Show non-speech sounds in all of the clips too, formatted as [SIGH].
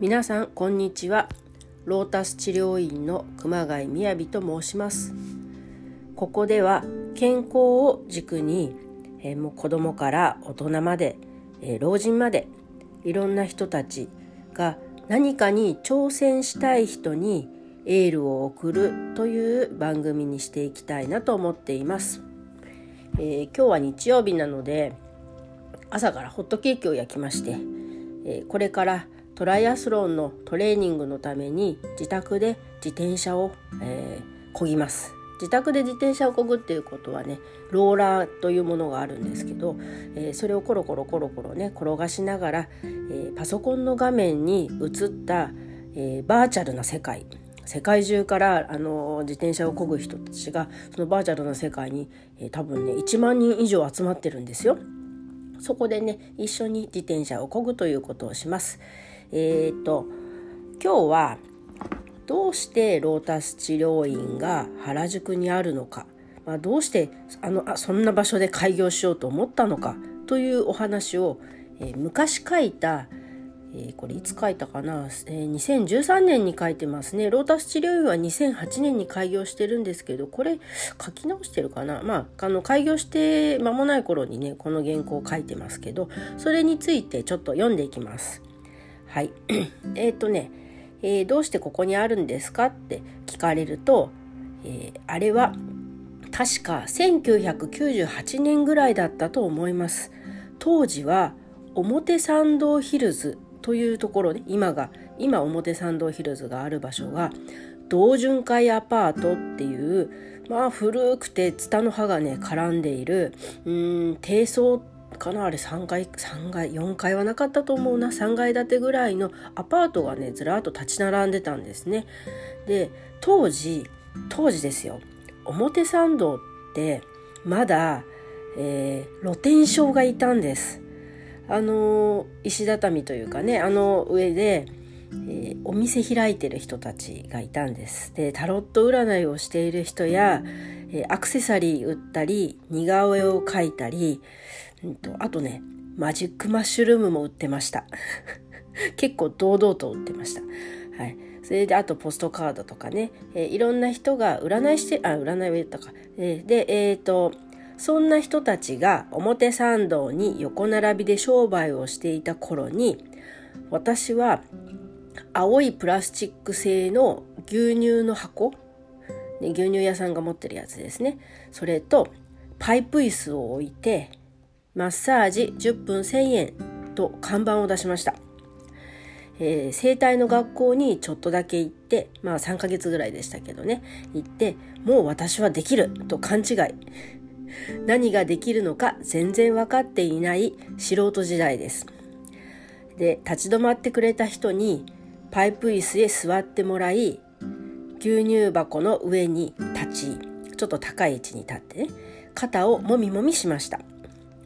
皆さんこんにちは。ロータス治療院の熊谷みやびと申します。ここでは健康を軸に、えー、もう子供から大人まで、えー、老人までいろんな人たちが何かに挑戦したい人にエールを送るという番組にしていきたいなと思っています、えー、今日は日曜日なので朝からホットケーキを焼きまして、えこれからトライアスロンのトレーニングのために自宅で自転車を、えー、漕ぎます自宅で自転車を漕ぐっていうことはねローラーというものがあるんですけど、えー、それをコロコロコロコロね転がしながら、えー、パソコンの画面に映った、えー、バーチャルな世界世界中からあの自転車を漕ぐ人たちがそのバーチャルな世界に、え、多分ね1万人以上集まってるんですよ。そこでね一緒に自転車を漕ぐということをします。えー、っと今日はどうしてロータス治療院が原宿にあるのか、まあ、どうしてあのあそんな場所で開業しようと思ったのか。というお話を、えー、昔書いた、えー、これいつ書いたかな、えー、2013年に書いてますね。ロータス治療院は2008年に開業してるんですけどこれ書き直してるかな？まああの開業して間もない頃にねこの原稿を書いてますけどそれについてちょっと読んでいきます。はい。[CLEARS THROAT] えっ、とね、えー、どうしてここにあるんですかって聞かれると、えー、あれは確か1998年ぐらいだったと思います。当時は表参道ヒルズというところで今が今表参道ヒルズがある場所が同潤会アパートっていうまあ古くてツタの葉がね絡んでいるうん低層かな？あれ3階3階4階はなかったと思うな。3階建てぐらいのアパートがねずらっと立ち並んでたんですね。で当時当時ですよ。表参道ってまだ、えー、露天商がいたんです。あの石畳というかねあの上で、えー、お店開いてる人たちがいたんです。でタロット占いをしている人や、えー、アクセサリー売ったり似顔絵を描いたりんと、あとね、マジックマッシュルームも売ってました。[LAUGHS] 結構堂々と売ってました。はい。それで、あとポストカードとかね、えー、いろんな人が占いして、あ、占いを言ったか。えー、で、えっ、ー、と、そんな人たちが表参道に横並びで商売をしていた頃に、私は青いプラスチック製の牛乳の箱、ね、牛乳屋さんが持ってるやつですね。それとパイプ椅子を置いて、マッサージ10分1000円と看板を出しました。えー、生体の学校にちょっとだけ行って、まあ3ヶ月ぐらいでしたけどね、行って、もう私はできると勘違い。何ができるのか全然分かっていない素人時代です。で、立ち止まってくれた人にパイプ椅子へ座ってもらい、牛乳箱の上に立ち、ちょっと高い位置に立ってね、肩をもみもみしました。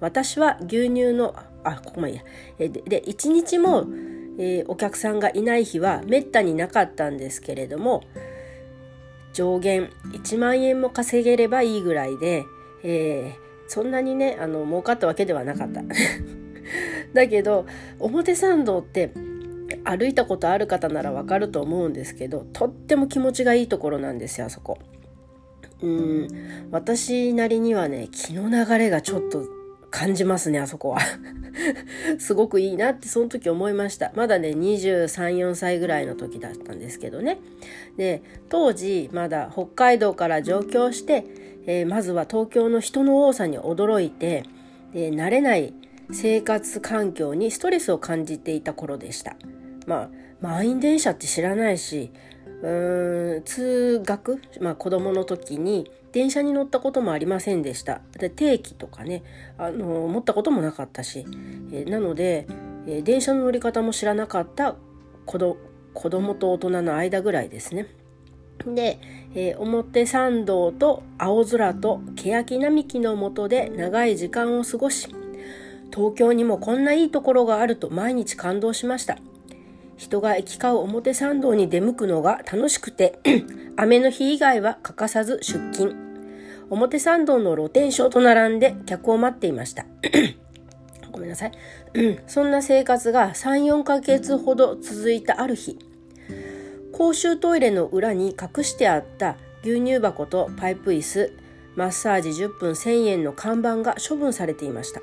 私は牛乳のあここまでいやでで1日も、えー、お客さんがいない日はめったになかったんですけれども上限1万円も稼げればいいぐらいで、えー、そんなにねあの儲かったわけではなかった [LAUGHS] だけど表参道って歩いたことある方ならわかると思うんですけどとっても気持ちがいいところなんですよあそこ。うん私なりにはね気の流れがちょっと感じますね、あそこは。[LAUGHS] すごくいいなってその時思いました。まだね、23、4歳ぐらいの時だったんですけどね。で、当時まだ北海道から上京して、えー、まずは東京の人の多さに驚いて、で慣れない生活環境にストレスを感じていた頃でした。まあ、満員電車って知らないし、うーん通学、まあ、子供の時に電車に乗ったこともありませんでしたで定期とかねあの持ったこともなかったし、えなので、え電車の乗り方も知らなかった子ど子供と大人の間ぐらいですね。で、えー、表参道と青空と欅並木の下で長い時間を過ごし東京にもこんないいところがあると毎日感動しました人が行き交う表参道に出向くのが楽しくて、雨の日以外は欠かさず出勤。表参道の露天商と並んで客を待っていました。[COUGHS] ごめんなさい、[COUGHS] そんな生活が34ヶ月ほど続いたある日公衆トイレの裏に隠してあった牛乳箱とパイプ椅子マッサージ10分1000円の看板が処分されていました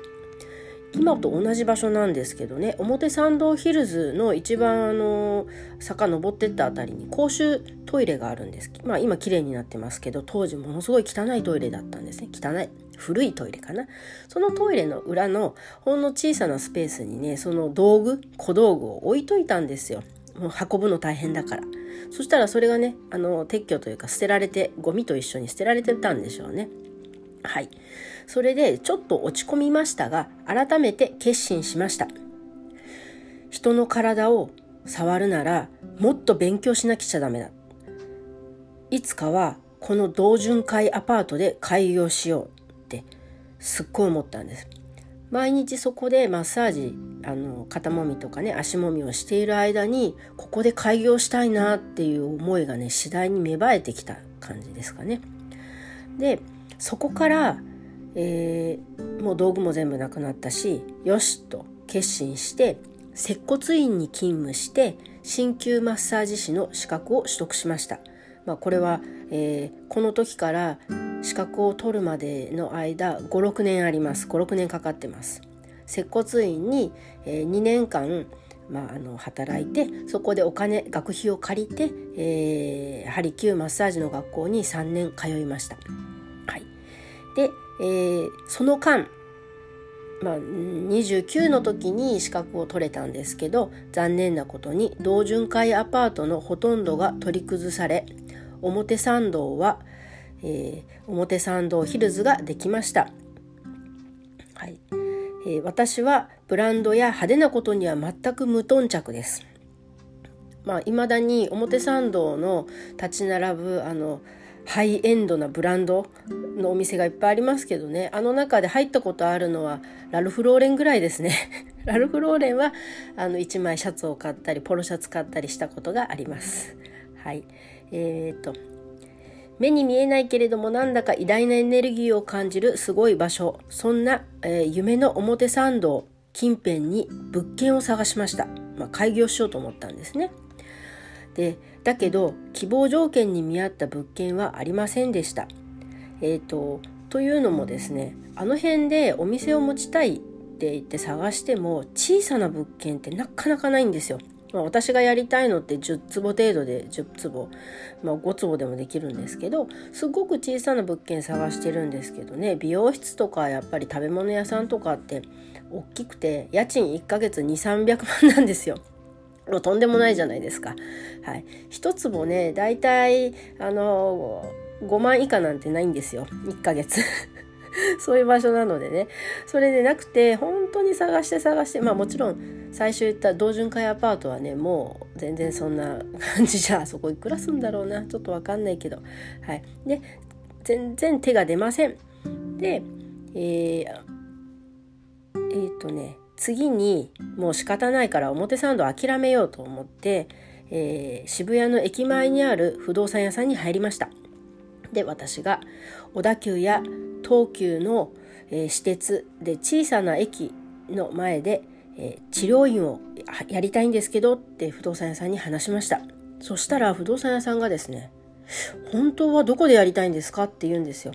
今と同じ場所なんですけどね表参道ヒルズの一番あの坂登ってったあたりに公衆トイレがあるんです。まあ今綺麗になってますけど当時ものすごい汚いトイレだったんですね。汚い古いトイレかな。そのトイレの裏のほんの小さなスペースにねその道具小道具を置いといたんですよ。もう運ぶの大変だから。そしたらそれがねあの撤去というか捨てられてゴミと一緒に捨てられてたんでしょうね。はい。それでちょっと落ち込みましたが、改めて決心しました。人の体を触るなら、もっと勉強しなくちゃダメだ。いつかはこの同潤会アパートで開業しようってすっごい思ったんです。毎日そこでマッサージあの肩もみとかね足もみをしている間にここで開業したいなっていう思いがね次第に芽生えてきた感じですかね。でそこからえー、もう道具も全部なくなったしよしと決心して接骨院に勤務して鍼灸マッサージ師の資格を取得しました。まあ、これは、えー、この時から資格を取るまでの間56年あります。56年かかってます。接骨院に、えー、2年間、まあ、あの働いてそこでお金学費を借りて、えー、ハリキューマッサージの学校に3年通いました、はい、でえー、その間、まあ、29の時に資格を取れたんですけど残念なことに同潤会アパートのほとんどが取り崩され表参道は、えー、表参道ヒルズができました、はい。えー、私はブランドや派手なことには全く無頓着です。まあ、未だに表参道の立ち並ぶあのハイエンドなブランドのお店がいっぱいありますけどね。あの中で入ったことあるのはラルフ・ローレンぐらいですね。[LAUGHS] ラルフ・ローレンはあの1枚シャツを買ったりポロシャツ買ったりしたことがあります。はい。えーと、と目に見えないけれどもなんだか偉大なエネルギーを感じるすごい場所。そんな、えー、夢の表参道近辺に物件を探しました、まあ、開業しようと思ったんですね。でだけど希望条件に見合った物件はありませんでした。えーと、というのもですねあの辺でお店を持ちたいって言って探しても小さな物件ってなかなかないんですよ。ま、私がやりたいのって10坪程度で10坪、まあ、5坪でもできるんですけどすごく小さな物件探してるんですけどね美容室とかやっぱり食べ物屋さんとかって大きくて家賃1ヶ月2300万なんですよ。もうとんでもないじゃないですか。はい。一坪ね、だいたい、あの、5万以下なんてないんですよ。1ヶ月。[LAUGHS] そういう場所なのでね。それでなくて、本当に探して探して、まあもちろん、最初言った同潤会アパートはね、もう全然そんな感じじゃ、[LAUGHS] そこいくらすんだろうな。ちょっとわかんないけど。はい。で、全然手が出ません。で、えー、えー、とね、次にもう仕方ないから表参道諦めようと思って、えー、渋谷の駅前にある不動産屋さんに入りました。で私が小田急や東急の、えー、私鉄で小さな駅の前で、えー、治療院をやりたいんですけどって不動産屋さんに話しました。そしたら不動産屋さんがですね本当はどこでやりたいんですかって言うんですよ。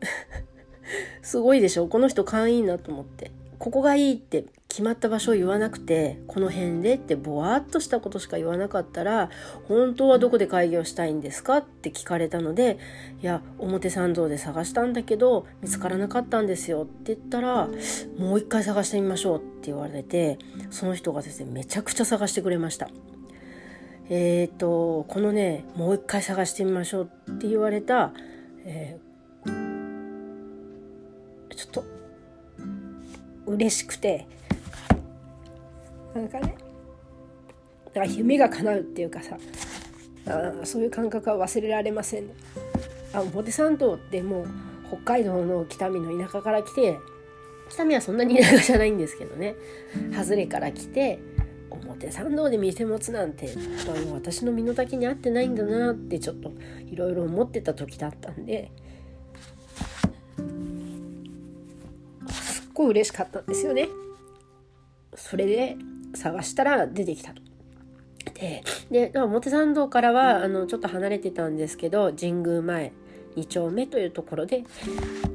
[LAUGHS] すごいでしょ。この人会員だと思って。ここがいいって決まった場所を言わなくてこの辺でってぼわっとしたことしか言わなかったら本当はどこで開業したいんですかって聞かれたのでいや表参道で探したんだけど見つからなかったんですよって言ったらもう一回探してみましょうって言われてその人がですねめちゃくちゃ探してくれました。えっ、ー、とこのねもう一回探してみましょうって言われた、えー、ちょっと嬉しくて。なんかね。だから夢が叶うっていうかさ。あそういう感覚は忘れられません、ね、あ表参道ってもう北海道の北見の田舎から来て北見はそんなに田舎じゃないんですけどね。外れから来て表参道で店持つなんて私の身の丈に合ってないんだなってちょっといろいろ思ってた時だったんでごい嬉しかったんですよね。それで探したら出てきたと。でで表参道からはあのちょっと離れてたんですけど神宮前2丁目というところで、え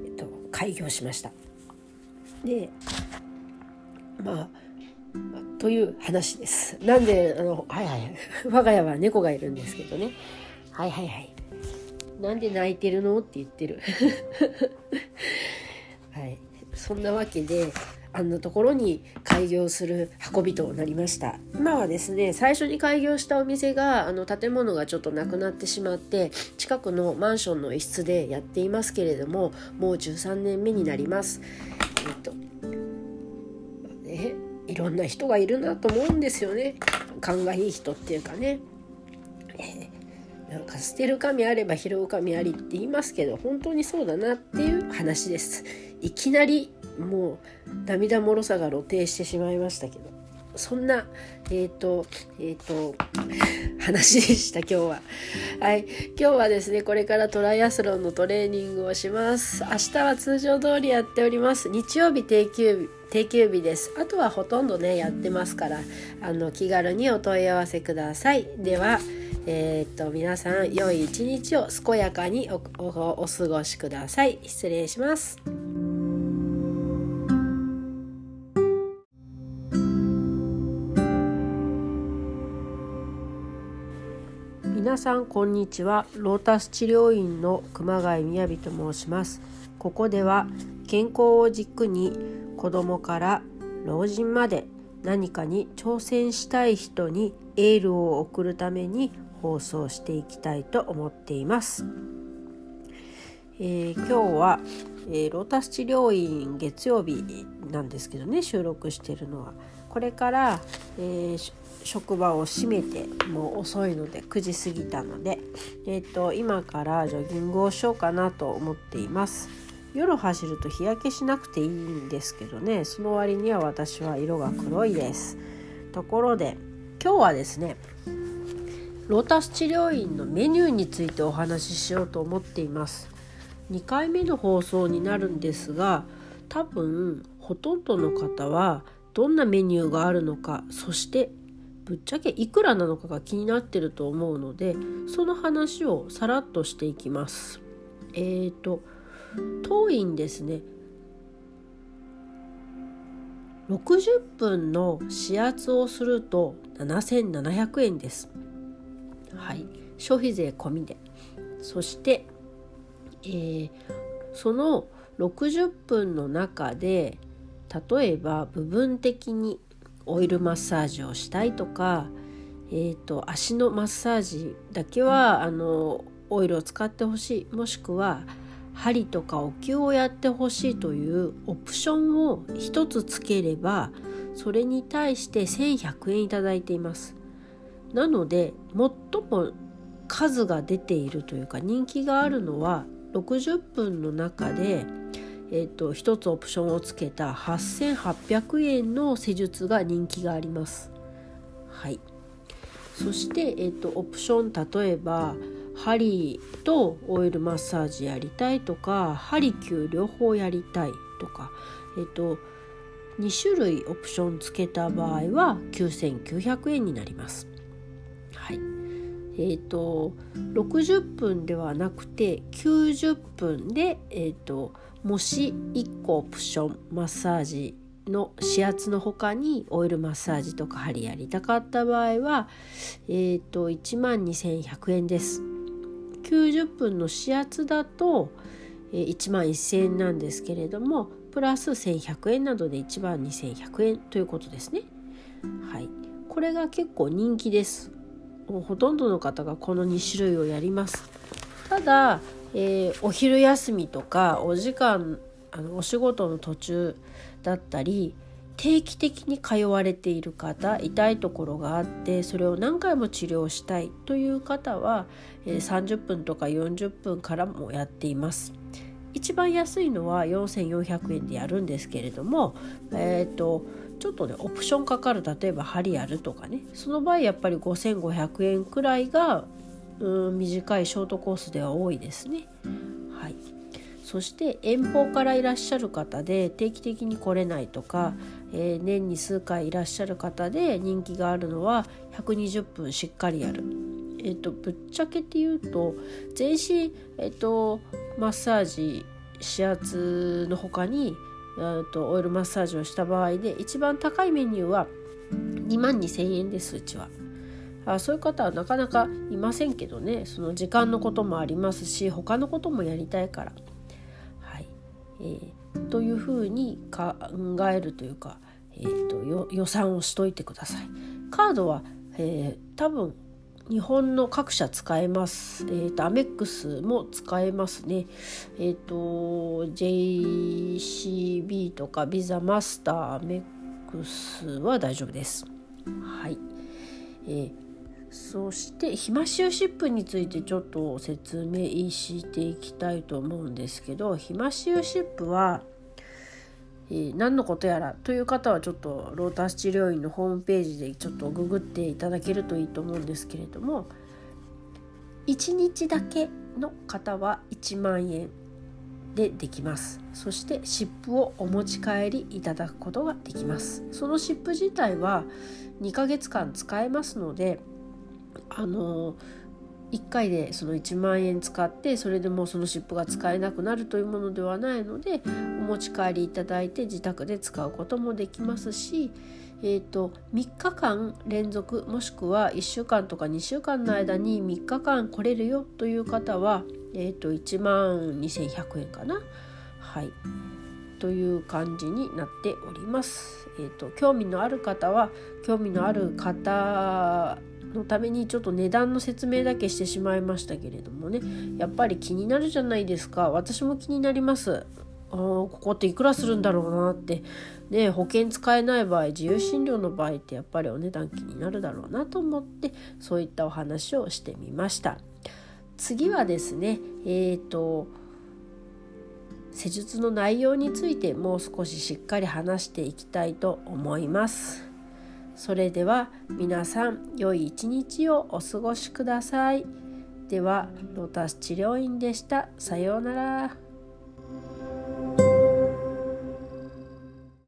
っと、開業しました。でまあという話です。なんであのはいはい [LAUGHS] 我が家は猫がいるんですけどねはいはいはいなんで泣いてるの？って言ってる [LAUGHS] はいそんなわけであんなところに開業する運びとなりました。今はですね最初に開業したお店があの建物がちょっとなくなってしまって近くのマンションの一室でやっていますけれどももう13年目になります。えっと、ね、いろんな人がいるなと思うんですよね。勘がいい人っていうかね、なんか捨てる神あれば拾う神ありって言いますけど本当にそうだなっていう話です。いきなりもう涙もろさが露呈してしまいましたけど。そんなえっ、ー、とえっ、ー、と話でした今日は。はい。今日はですねこれからトライアスロンのトレーニングをします。明日は通常通りやっております。日曜日定休日定休日です。あとはほとんどねやってますからあの気軽にお問い合わせください。ではえー、っと皆さん良い一日を健やかにお過ごしください。失礼します。皆さんこんにちは。ロータス治療院の熊谷みやびと申します。ここでは健康を軸に子供から老人まで何かに挑戦したい人にエールを送るために放送していきたいと思っています、えー、今日は、えー、ロータス治療院月曜日なんですけどね収録してるのは。これから、えー、職場を閉めてもう遅いので9時過ぎたので、えーと、今からジョギングをしようかなと思っています。夜走ると日焼けしなくていいんですけどねその割には私は色が黒いです。ところで今日はですねロータス治療院のメニューについてお話ししようと思っています2回目の放送になるんですが多分ほとんどの方はどんなメニューがあるのかそしてぶっちゃけいくらなのかが気になってると思うのでその話をさらっとしていきます。えっ、ー、と当院ですね60分の指圧をすると7700円です。はい、消費税込みで。そして、えー、その60分の中で例えば部分的にオイルマッサージをしたいとか、えーと、足のマッサージだけはあのオイルを使ってほしい。もしくは針とかお灸をやってほしいというオプションを1つつければそれに対して1100円いただいていますなので最も数が出ているというか人気があるのは60分の中でえーと、1つオプションをつけた8800円の施術が人気があります。はい、そして、えーと、オプション例えば針とオイルマッサージやりたいとか針灸両方やりたいとか、えーと、2種類オプションつけた場合は9900円になります。えーと、60分ではなくて90分で、えーともし1個オプションマッサージの指圧の他にオイルマッサージとか針やりたかった場合は、えーと、1万2100円です。90分の指圧だと、えー、1万1000円なんですけれどもプラス1100円などで1万2100円ということですね。はい、これが結構人気です。もうほとんどの方がこの2種類をやります。ただえー、お昼休みとかお時間あのお仕事の途中だったり定期的に通われている方痛いところがあってそれを何回も治療したいという方は、えー、30分とか40分からもやっています。一番安いのは4400円でやるんですけれども、えーと、ちょっとねオプションかかる例えば針やるとかねその場合やっぱり5500円くらいがうん短いショートコースでは多いですね。はい、そして遠方からいらっしゃる方で定期的に来れないとか、えー、年に数回いらっしゃる方で人気があるのは120分しっかりやる。えーと、ぶっちゃけて言うと全身、えーと、マッサージ指圧の他に、オイルマッサージをした場合で一番高いメニューは2万2,000円ですうちは。あそういう方はなかなかいませんけどねその時間のこともありますし他のこともやりたいから。はいえー、というふうに考えるというか、えーと、予算をしといてください。カードは、えー、多分日本の各社使えます。えっ、ー、と、アメックスも使えますね。えっ、ー、と、JCB とかビザマスター、アメックスは大丈夫です。はい。えー、そしてひましシップについてちょっと説明していきたいと思うんですけどひましシップは、何のことやらという方はちょっとロータス治療院のホームページでちょっとググっていただけるといいと思うんですけれども1日だけの方は1万円でできます。そして湿布をお持ち帰りいただくことができます。その湿布自体は2ヶ月間使えますのであの1回でその1万円使ってそれでもうその湿布が使えなくなるというものではないのでお持ち帰りいただいて自宅で使うこともできますし、えーと、3日間連続もしくは1週間とか2週間の間に3日間来れるよという方は、えーと、1万2100円かな。はいという感じになっております。えーと興味のある方は興味のある方のためにちょっと値段の説明だけしてしまいましたけれどもね。やっぱり気になるじゃないですか。私も気になります。あここっていくらするんだろうなって。ね保険使えない場合自由診療の場合ってやっぱりお値段気になるだろうなと思ってそういったお話をしてみました。次はですねえっ、ー、と施術の内容についてもう少ししっかり話していきたいと思います。それでは皆さん良い一日をお過ごしください。ではロータス治療院でした。さようなら。